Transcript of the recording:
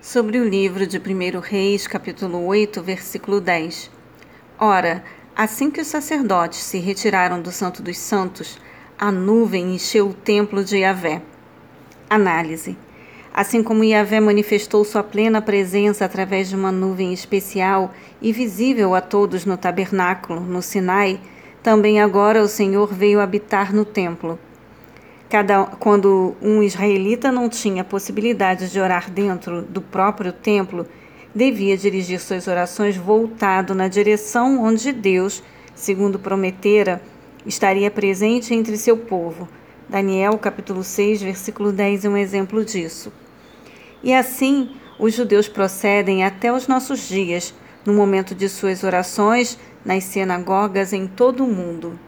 sobre o livro de 1 Reis, capítulo 8, versículo 10. Ora, assim que os sacerdotes se retiraram do Santo dos Santos, a nuvem encheu o templo de Yahvé. Análise. Assim como Yahvé manifestou sua plena presença através de uma nuvem especial e visível a todos no tabernáculo, no Sinai, também agora o Senhor veio habitar no templo. Cada, quando um israelita não tinha possibilidade de orar dentro do próprio templo, devia dirigir suas orações voltado na direção onde Deus, segundo prometera, estaria presente entre seu povo. Daniel capítulo 6, versículo 10 é um exemplo disso. E assim, os judeus procedem até os nossos dias, no momento de suas orações, nas sinagogas em todo o mundo.